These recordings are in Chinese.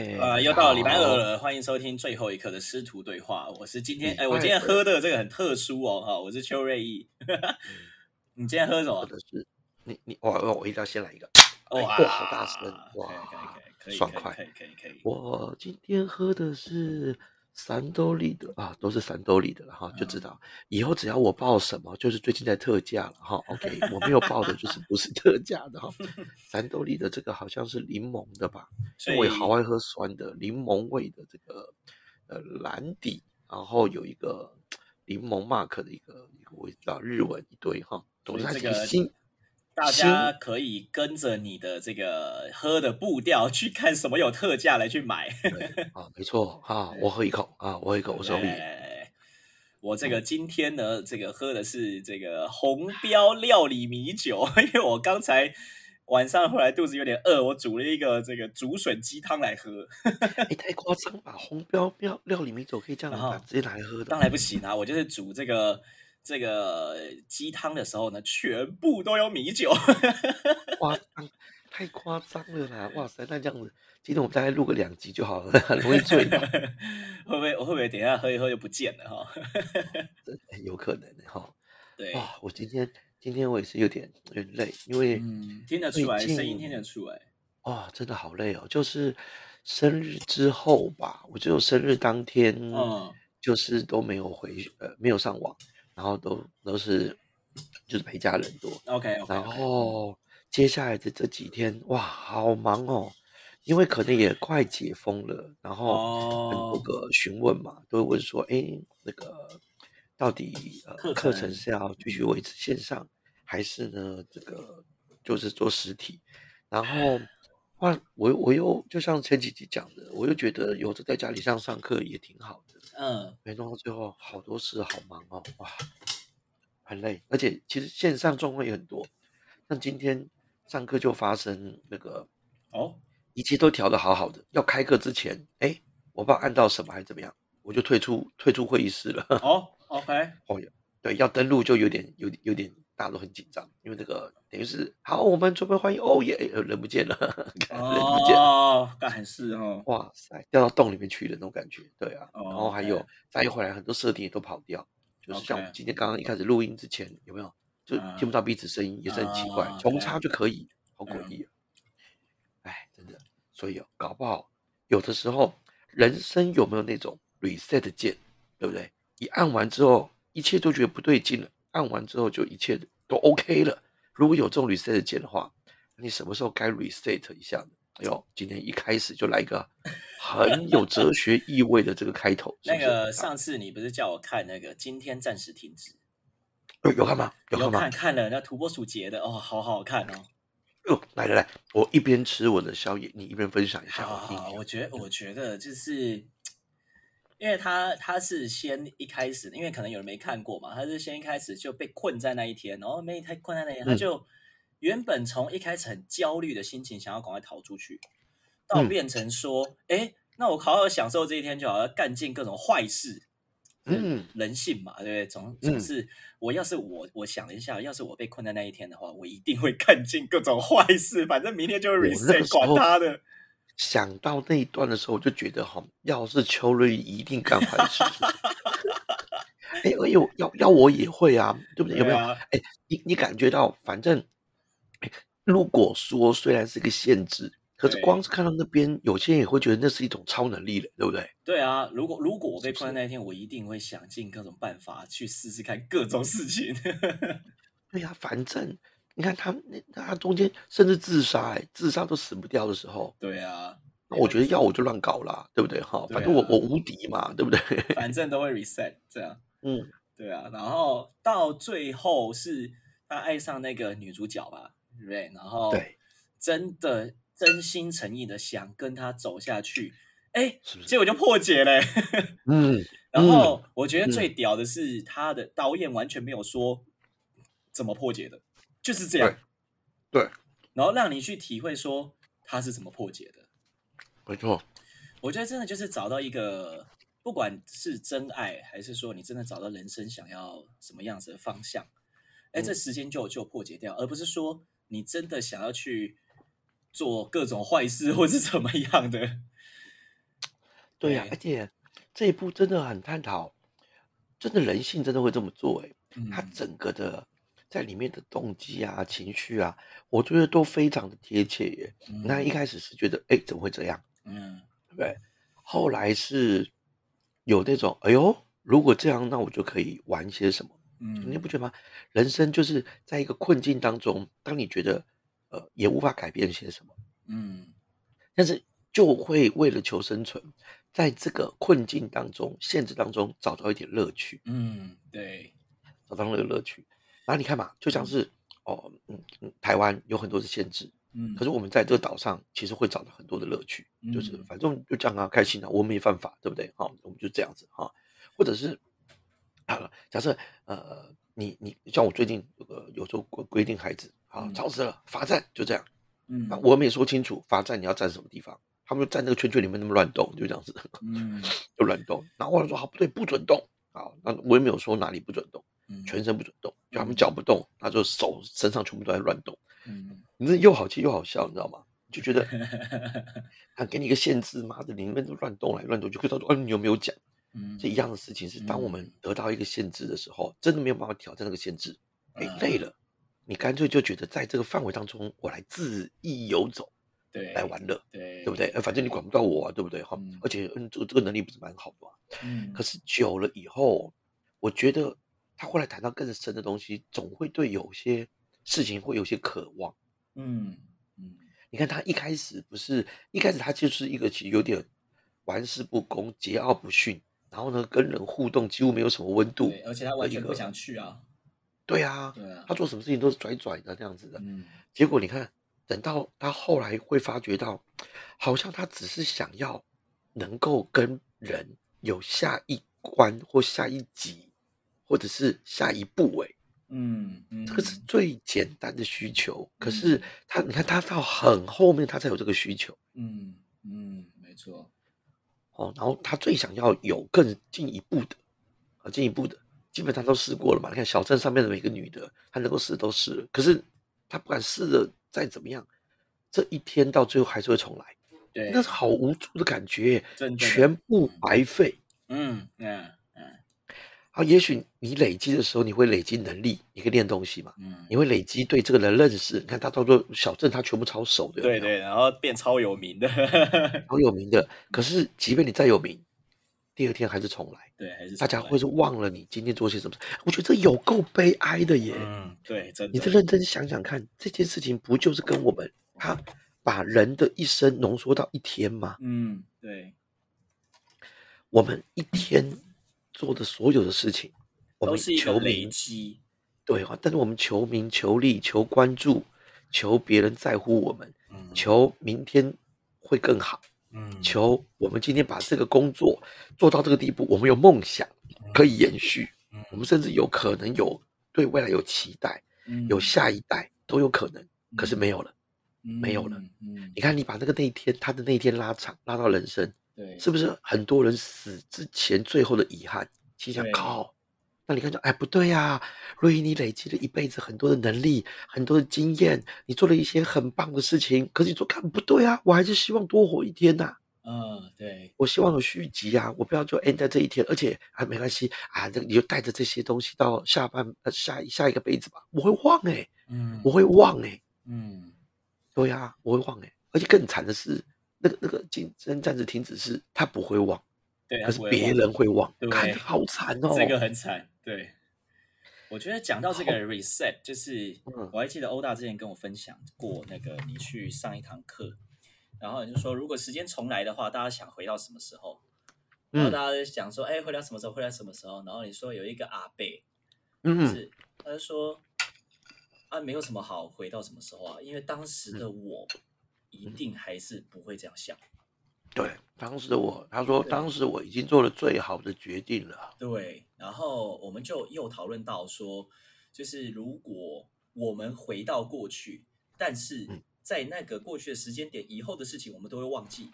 哎，啊，又到了礼拜二了，欢迎收听最后一刻的师徒对话。我是今天，哎，我今天喝的这个很特殊哦，哈，我是邱瑞义。你今天喝什么？的是你你我，我一定要先来一个，哇，好大声，哇，爽快，可以可以可以。我今天喝的是。三兜里的啊，都是三兜里的了哈，就知道以后只要我报什么，就是最近在特价了哈。OK，我没有报的就是不是特价的哈。三兜里的这个好像是柠檬的吧？我也好爱喝酸的，柠檬味的这个呃蓝底，然后有一个 柠檬 mark 的一个一个味道，日文一堆哈，都是这个新。大家可以跟着你的这个喝的步调去看什么有特价来去买啊，没错啊，我喝一口啊，我喝一口，我手里。我这个今天呢，这个喝的是这个红标料理米酒，因为我刚才晚上后来肚子有点饿，我煮了一个这个竹笋鸡汤来喝。哎，太夸张吧？红标料料理米酒可以这样直接拿来喝的？当然不行啊，我就是煮这个。这个鸡汤的时候呢，全部都有米酒，夸张，太夸张了啦！哇塞，那这样子，今天我们大概录个两集就好了，很容易醉的。会不会？我会不会等一下喝一喝就不见了哈？有可能哈。对，哇，我今天今天我也是有点有点累，因为听得出来，声音听得出来。哇，真的好累哦！就是生日之后吧，我只有生日当天，嗯，就是都没有回呃，没有上网。然后都都是就是陪家人多，OK，然后接下来的这几天哇，好忙哦，因为可能也快解封了，然后很多个询问嘛，都会问说，哎，那个到底呃课程是要继续维持线上，还是呢这个就是做实体？然后哇，我我又就像前几集讲的，我又觉得有着在家里上上课也挺好的。嗯，没弄到最后，好多事，好忙哦，哇，很累，而且其实线上状况也很多，像今天上课就发生那个哦，一切都调的好好的，要开课之前，哎，我不知道按到什么还是怎么样，我就退出退出会议室了。哦，OK，哦，对，要登录就有点有有点。大家都很紧张，因为这个等于是好，我们准备欢迎哦耶，人不见了，人不见哦，干事哦，哇塞，掉到洞里面去的那种感觉，对啊，然后还有再一回来，很多设定也都跑掉，就是像我们今天刚刚一开始录音之前有没有，就听不到彼此声音，也是很奇怪，重插就可以，好诡异啊，哎，真的，所以哦，搞不好有的时候人生有没有那种 reset 键，对不对？一按完之后，一切都觉得不对劲了。按完之后就一切都 OK 了。如果有这种 reset 键的话，你什么时候该 reset 一下呢？哎呦，今天一开始就来一个很有哲 学意味的这个开头。那个上次你不是叫我看那个今天暂时停止？有有看吗？有看吗看了那土拨鼠节的哦，好好看哦。哟，来来来，我一边吃我的宵夜，你一边分享一下。好，我觉得我觉得就是。因为他他是先一开始，因为可能有人没看过嘛，他是先一开始就被困在那一天，然后没太困在那一天，他就原本从一开始很焦虑的心情，想要赶快逃出去，到变成说，哎，那我好好享受这一天就好，要干尽各种坏事，嗯，人性嘛，对不对？总总是我要是我我想了一下，要是我被困在那一天的话，我一定会干尽各种坏事，反正明天就 reset，管他的。想到那一段的时候，我就觉得哈，要是邱瑞一定干坏事。哎，哎呦，要要我也会啊，对不对？有没有？哎，你你感觉到，反正，如果说虽然是个限制，可是光是看到那边，有些人也会觉得那是一种超能力了，对不对？对啊，如果如果我被困在那一天，我一定会想尽各种办法去试试看各种事情。对呀，反正。你看他那他中间甚至自杀，自杀都死不掉的时候，对啊，那我觉得要我就乱搞啦，对不对？哈，反正我我无敌嘛，对不对？反正都会 reset 这样，嗯，对啊。然后到最后是他爱上那个女主角吧，对不对？然后对，真的真心诚意的想跟他走下去，哎，结果就破解了，嗯。然后我觉得最屌的是他的导演完全没有说怎么破解的。就是这样，对，然后让你去体会说他是怎么破解的，没错。我觉得真的就是找到一个，不管是真爱，还是说你真的找到人生想要什么样子的方向，哎，这时间就就破解掉，而不是说你真的想要去做各种坏事或是怎么样的。对呀，而且这一部真的很探讨，真的人性真的会这么做哎，他整个的在里面的动机啊、情绪啊，我觉得都非常的贴切耶。那一开始是觉得哎怎么会这样？嗯，对不对？后来是有那种哎呦，如果这样，那我就可以玩些什么？嗯，你不觉得吗？人生就是在一个困境当中，当你觉得呃也无法改变些什么，嗯，但是就会为了求生存。在这个困境当中、限制当中找到一点乐趣，嗯，对，找到那个乐趣。然后你看嘛，就像是哦，嗯嗯，台湾有很多的限制，嗯，可是我们在这个岛上其实会找到很多的乐趣，就是反正就这样啊，开心啊，我们没犯法，对不对？好，我们就这样子哈。或者是啊，假设呃，你你像我最近有个有时候规规定孩子啊，超时了罚站，就这样，嗯，我们也说清楚罚站你要站什么地方。他们就站那个圈圈里面那么乱动，就这样子，嗯，就乱动。然后我说好不对，不准动啊！那我也没有说哪里不准动，全身不准动，就他们脚不动，他就手身上全部都在乱动。嗯，你这又好气又好笑，你知道吗？就觉得 他给你一个限制，妈的，里面都乱动来乱动，就会到说，嗯，你有没有讲？嗯，这一样的事情是，当我们得到一个限制的时候，真的没有办法挑战那个限制，哎，累了，你干脆就觉得在这个范围当中，我来恣意游走。对，来玩乐，对，对不对？呃，反正你管不到我啊，对不对？哈，而且，嗯，这个这个能力不是蛮好的嘛。嗯。可是久了以后，我觉得他后来谈到更深的东西，总会对有些事情会有些渴望。嗯嗯。你看他一开始不是一开始他就是一个其实有点玩世不恭、桀骜不驯，然后呢跟人互动几乎没有什么温度，而且他完全不想去啊。对啊，他做什么事情都是拽拽的这样子的。嗯。结果你看。等到他后来会发觉到，好像他只是想要能够跟人有下一关或下一集，或者是下一步，哎，嗯，这个是最简单的需求。可是他，你看他到很后面，他才有这个需求。嗯嗯，没错。哦，然后他最想要有更进一步的，啊，进一步的，基本上都试过了嘛。你看小镇上面的每个女的，她能够试都试了，可是她不管试的。再怎么样，这一天到最后还是会重来，对，那是好无助的感觉，全部白费。嗯嗯嗯。好，也许你累积的时候，你会累积能力，你可以练东西嘛。嗯。你会累积对这个人认识，你看他到做小镇，他全部超熟的。对对，然后变超有名的，超有名的。可是，即便你再有名，第二天还是重来。对，还是大家会是忘了你今天做些什么？我觉得这有够悲哀的耶。嗯，对，真的。你再认真想想看，这件事情不就是跟我们他把人的一生浓缩到一天吗？嗯，对。我们一天做的所有的事情，我们求累积。对啊，但是我们求名、求利、求关注、求别人在乎我们，求明天会更好。嗯，求我们今天把这个工作做到这个地步，我们有梦想可以延续，我们甚至有可能有对未来有期待，有下一代都有可能，可是没有了，没有了。嗯，你看，你把那个那一天，他的那一天拉长，拉到人生，对，是不是很多人死之前最后的遗憾？心想靠。那你看，就哎不对呀，若依你累积了一辈子很多的能力，很多的经验，你做了一些很棒的事情，可是你说看不对啊，我还是希望多活一天呐。嗯，对，我希望有续集啊，我不要就 end 在这一天，而且啊没关系啊，这你就带着这些东西到下半呃下下一个辈子吧，我会忘哎，嗯，我会忘哎，嗯，对呀，我会忘哎，而且更惨的是，那个那个竞争暂时停止是，他不会忘，对，可是别人会忘，看好惨哦，这个很惨。对，我觉得讲到这个 reset，就是我还记得欧大之前跟我分享过那个你去上一堂课，然后你就说如果时间重来的话，大家想回到什么时候？然后大家就想说，哎，回到什么时候？回到什么时候？然后你说有一个阿贝，嗯，是他就说啊，没有什么好回到什么时候啊，因为当时的我一定还是不会这样想。对，当时的我，他说当时我已经做了最好的决定了。对，然后我们就又讨论到说，就是如果我们回到过去，但是在那个过去的时间点以后的事情，我们都会忘记，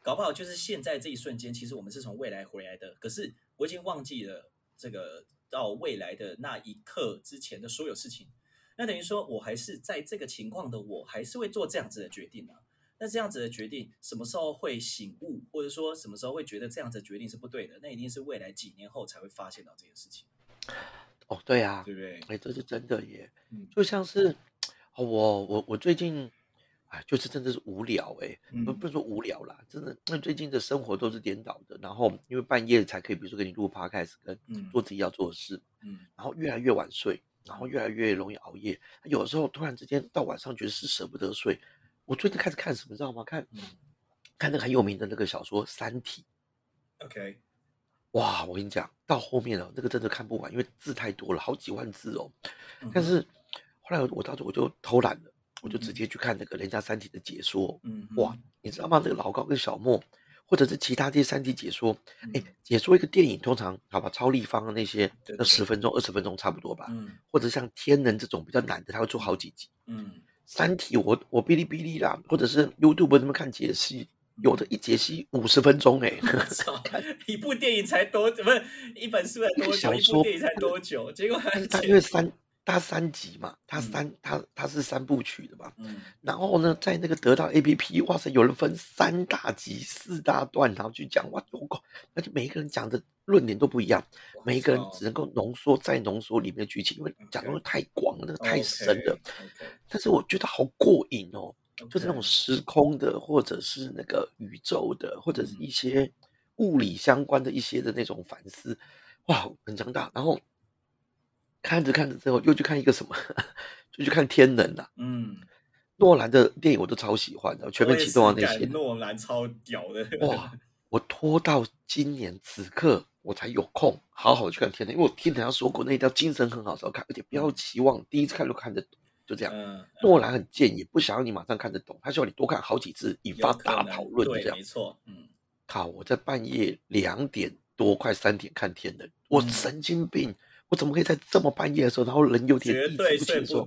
搞不好就是现在这一瞬间，其实我们是从未来回来的，可是我已经忘记了这个到未来的那一刻之前的所有事情，那等于说我还是在这个情况的，我还是会做这样子的决定呢。那这样子的决定什么时候会醒悟，或者说什么时候会觉得这样子决定是不对的？那一定是未来几年后才会发现到这件事情。哦，对啊，对不对？哎，这是真的耶。嗯就像是我我我最近，哎，就是真的是无聊哎，嗯不不是说无聊啦，真的，那最近的生活都是颠倒的。然后因为半夜才可以，比如说给你录 podcast 跟嗯做自己要做的事，嗯然后越来越晚睡，然后越来越容易熬夜。有的时候突然之间到晚上觉得是舍不得睡。我最近开始看什么，知道吗？看嗯看那个很有名的那个小说《三体》。，OK，哇，我跟你讲，到后面了，那个真的看不完，因为字太多了，好几万字哦。嗯但是后来我到时候我就偷懒了，我就嗯直接去看那个人家《三体》的解说。嗯哇，你知道吗？这个老高跟小莫，或者是其他这些三体解说，哎嗯，解说一个电影通常好吧，超立方的那些对，那十分钟、二十分钟差不多吧。嗯或者像天能这种比较难的，他会做好几集。嗯三体我我哔哩哔哩啦，或者是 YouTube 那边看解析，有的一解析五十分钟哎、操，一部电影才多，怎么一本书才多久？一部电影才多久？结果他因为三它三集嘛，它嗯三它它是三部曲的嘛，嗯。然后呢，在那个得到 A P P，哇塞，有人分三大集、四大段，然后去讲，哇，我靠，而且每一个人讲的论点都不一样，每一个人只能够浓缩再浓缩里面的剧情，因为讲的太广了，那个太深了。但是我觉得好过瘾哦，就是那种时空的，或者是那个宇宙的，或者是一些物理相关的一些的那种反思，哇，很强大。然后看着看着之后，又去看一个什么，就去看《天能》啦。嗯，诺兰的电影我都超喜欢的，全面启动啊那些。诺兰超屌的，哇，我拖到今年此刻我才有空好好地去看《天能》，因为我听人家说过那一条精神很好时候看，而且不要期望第一次看就看得懂，就这样。嗯，诺兰很贱，也，不想要你马上看得懂，他希望你多看好几次，引发大讨论，就对，这样没。错，嗯，靠，我在半夜两点多快三点看《天能》，我嗯神经病，我怎么可以在这么半夜的时候，然后人有点绝意对睡识不清楚？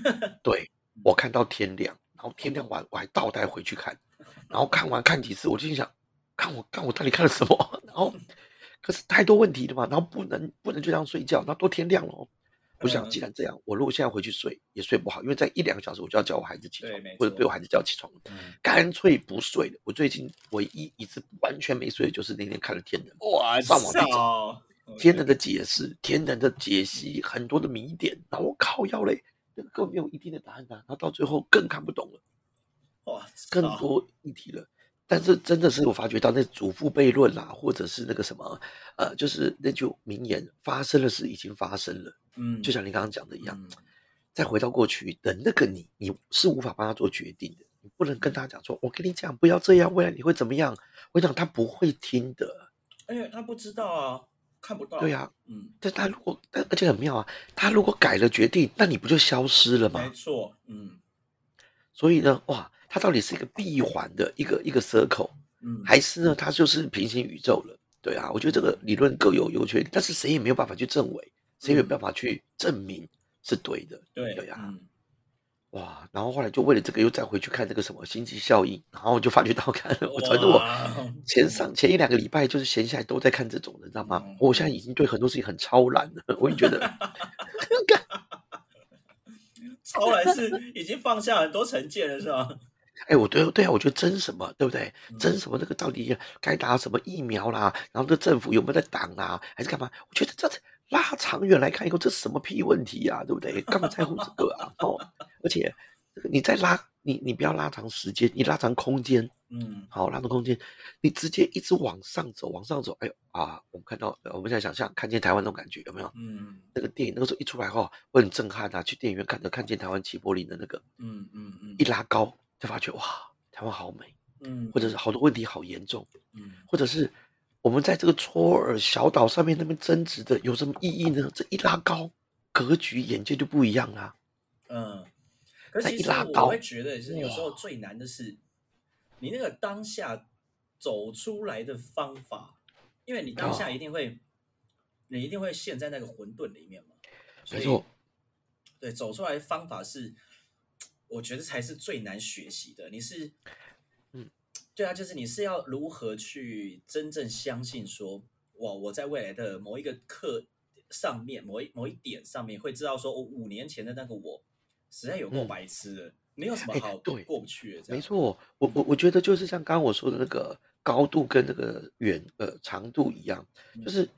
对，我看到天亮，然后天亮完我还倒带回去看，然后看完看几次，我就心想，看我看我到底看了什么？然后可是太多问题了嘛，然后不能不能就这样睡觉，然后都天亮了哦。我想，嗯既然这样，我如果现在回去睡也睡不好，因为在一两个小时我就要叫我孩子起床或者被我孩子叫起床干脆不睡了。我最近唯一一次完全没睡的就是那天看了《天人》，哇上网去找操，天然的解释、天然的解析，很多的谜点，然后我靠腰嘞，那个根本没有一定的答案呐、然后到最后更看不懂了，哇，更多议题了。但是真的是我发觉到那祖父悖论啦，或者是那个什么，呃，就是那句名言，发生的事已经发生了，嗯，就像你刚刚讲的一样，嗯再回到过去的那个你，你是无法帮他做决定的，你不能跟他讲说，我跟你讲不要这样，未来你会怎么样？我讲他不会听的，而且他不知道啊，看不到，对啊，嗯，但他如果，但而且很妙啊，他如果改了决定，那你不就消失了吗？没错，嗯所以呢，哇，它到底是一个闭环的一个一个 circle，嗯，还是呢，它就是平行宇宙了？对啊，我觉得这个理论各有优缺点，但是谁也没有办法去证伪，谁也没有办法去证明是对的。对对啊，嗯哇，然后后来就为了这个又再回去看这个什么星际效应，然后我就发觉到看，我觉得我前上前一两个礼拜就是闲下来都在看这种的，你知道吗嗯？我现在已经对很多事情很超然了，我也觉得。超然是已经放下很多成见了，是吧？哎，我对对啊，我觉得争什么，对不对？嗯争什么？那个到底该打什么疫苗啦？然后这政府有没有在挡啊？还是干嘛？我觉得这拉长远来看以后，这是什么屁问题啊？对不对？干嘛在乎这个啊？哦，而且这个你再拉，你你不要拉长时间，你拉长空间，嗯好，拉长空间，你直接一直往上走，往上走。哎呦啊，我们看到，呃我们现在想象看见台湾那种感觉，有没有？嗯那个电影那个时候一出来后，我很震撼啊！去电影院看的，看见台湾齐柏林的那个嗯嗯嗯一拉高，就发觉哇，台湾好美。嗯，或者是好多问题好严重，嗯或者是我们在这个搓尔小岛上面那边争执的有什么意义呢？这一拉高，格局眼界就不一样啦。嗯，可是其实我会觉得，是有时候最难的是你那个当下走出来的方法，因为你当下哦一定会，你一定会陷在那个混沌里面嘛。所以没错，对，走出来的方法是，我觉得才是最难学习的。你是，嗯，对啊，就是你是要如何去真正相信说，哇，我在未来的某一个课上面，某一某一点上面会知道说，我五年前的那个我实在有够嗯白痴的。没有什么好对过不去的。没错，我我我觉得就是像刚刚我说的那个高度跟那个远呃长度一样，就是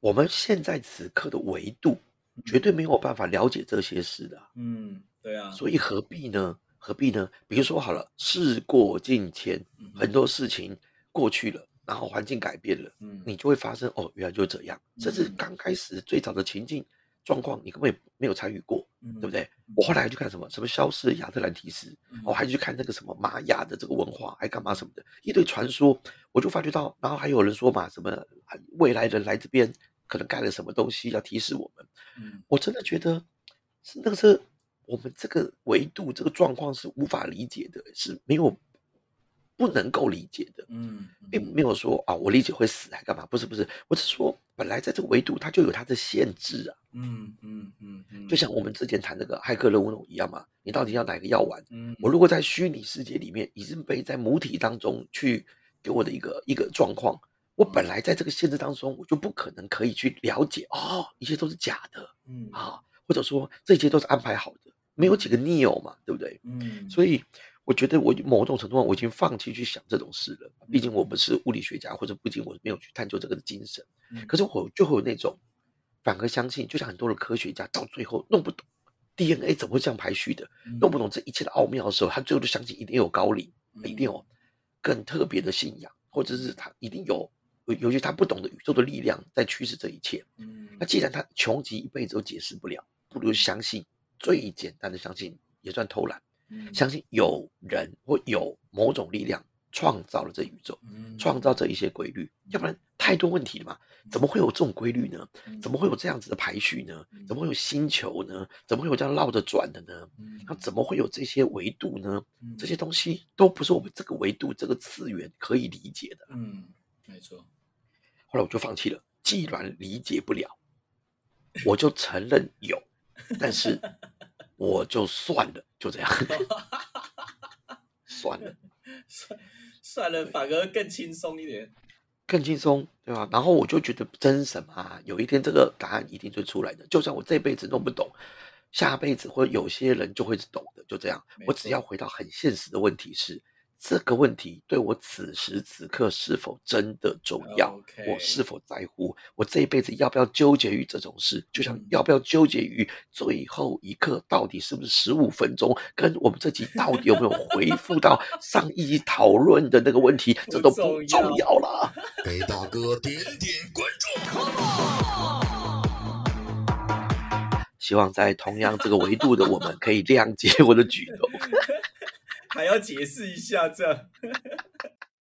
我们现在此刻的维度绝对没有办法了解这些事的。嗯，对啊。所以何必呢？何必呢？比如说好了，事过境迁，很多事情过去了，然后环境改变了，嗯，你就会发生哦，原来就这样。甚至刚开始最早的情境状况，你根本没有参与过，对不对？我后来还去看什么什么消失的亚特兰蒂斯，我还去看那个什么玛雅的这个文化，还干嘛什么的，一堆传说，我就发觉到，然后还有人说嘛，什么未来人来这边可能盖了什么东西要提示我们，嗯，我真的觉得是那个是。我们这个维度、这个状况是无法理解的，是没有不能够理解的。嗯，并没有说啊，我理解会死还干嘛？不是不是，我是说，本来在这个维度它就有它的限制啊。嗯嗯嗯嗯，就像我们之前谈那个骇客任务一样嘛，你到底要哪个药丸？嗯，我如果在虚拟世界里面已经被在母体当中去给我的一个一个状况，我本来在这个限制当中，我就不可能可以去了解哦，一切都是假的。嗯啊，或者说这一切都是安排好的。没有几个 neo 嘛，对不对？嗯，所以我觉得我某种程度上我已经放弃去想这种事了。毕竟我不是物理学家，或者毕竟我没有去探究这个的精神。可是我就会有那种反而相信，就像很多的科学家到最后弄不懂 DNA 怎么会这样排序的，弄不懂这一切的奥妙的时候，他最后就相信一定有高龄，一定有更特别的信仰，或者是他一定有，尤其他不懂的宇宙的力量在驱使这一切。嗯，那既然他穷极一辈子都解释不了，不如相信。最简单的相信也算偷懒，相信有人或有某种力量创造了这宇宙，创造这一些规律，要不然太多问题了嘛？怎么会有这种规律呢？怎么会有这样子的排序呢？怎么会有星球呢？怎么会有这样绕着转的呢？那怎么会有这些维度呢？这些东西都不是我们这个维度、这个次元可以理解的。嗯，没错。后来我就放弃了，既然理解不了，我就承认有。但是我就算了，就这样，算了，算算了，反而更轻松一点，更轻松，对吧？然后我就觉得真什么，有一天这个答案一定会出来的。就算我这辈子弄不懂，下辈子或有些人就会懂的，就这样。我只要回到很现实的问题是。这个问题对我此时此刻是否真的重要？我是否在乎？我这一辈子要不要纠结于这种事？就像要不要纠结于最后一刻到底是不是十五分钟？跟我们这集到底有没有回复到 上一集讨论的那个问题？这都不重要了。给大哥点点关注。希望在同样这个维度的我们可以谅解我的举动。还要解释一下，这样。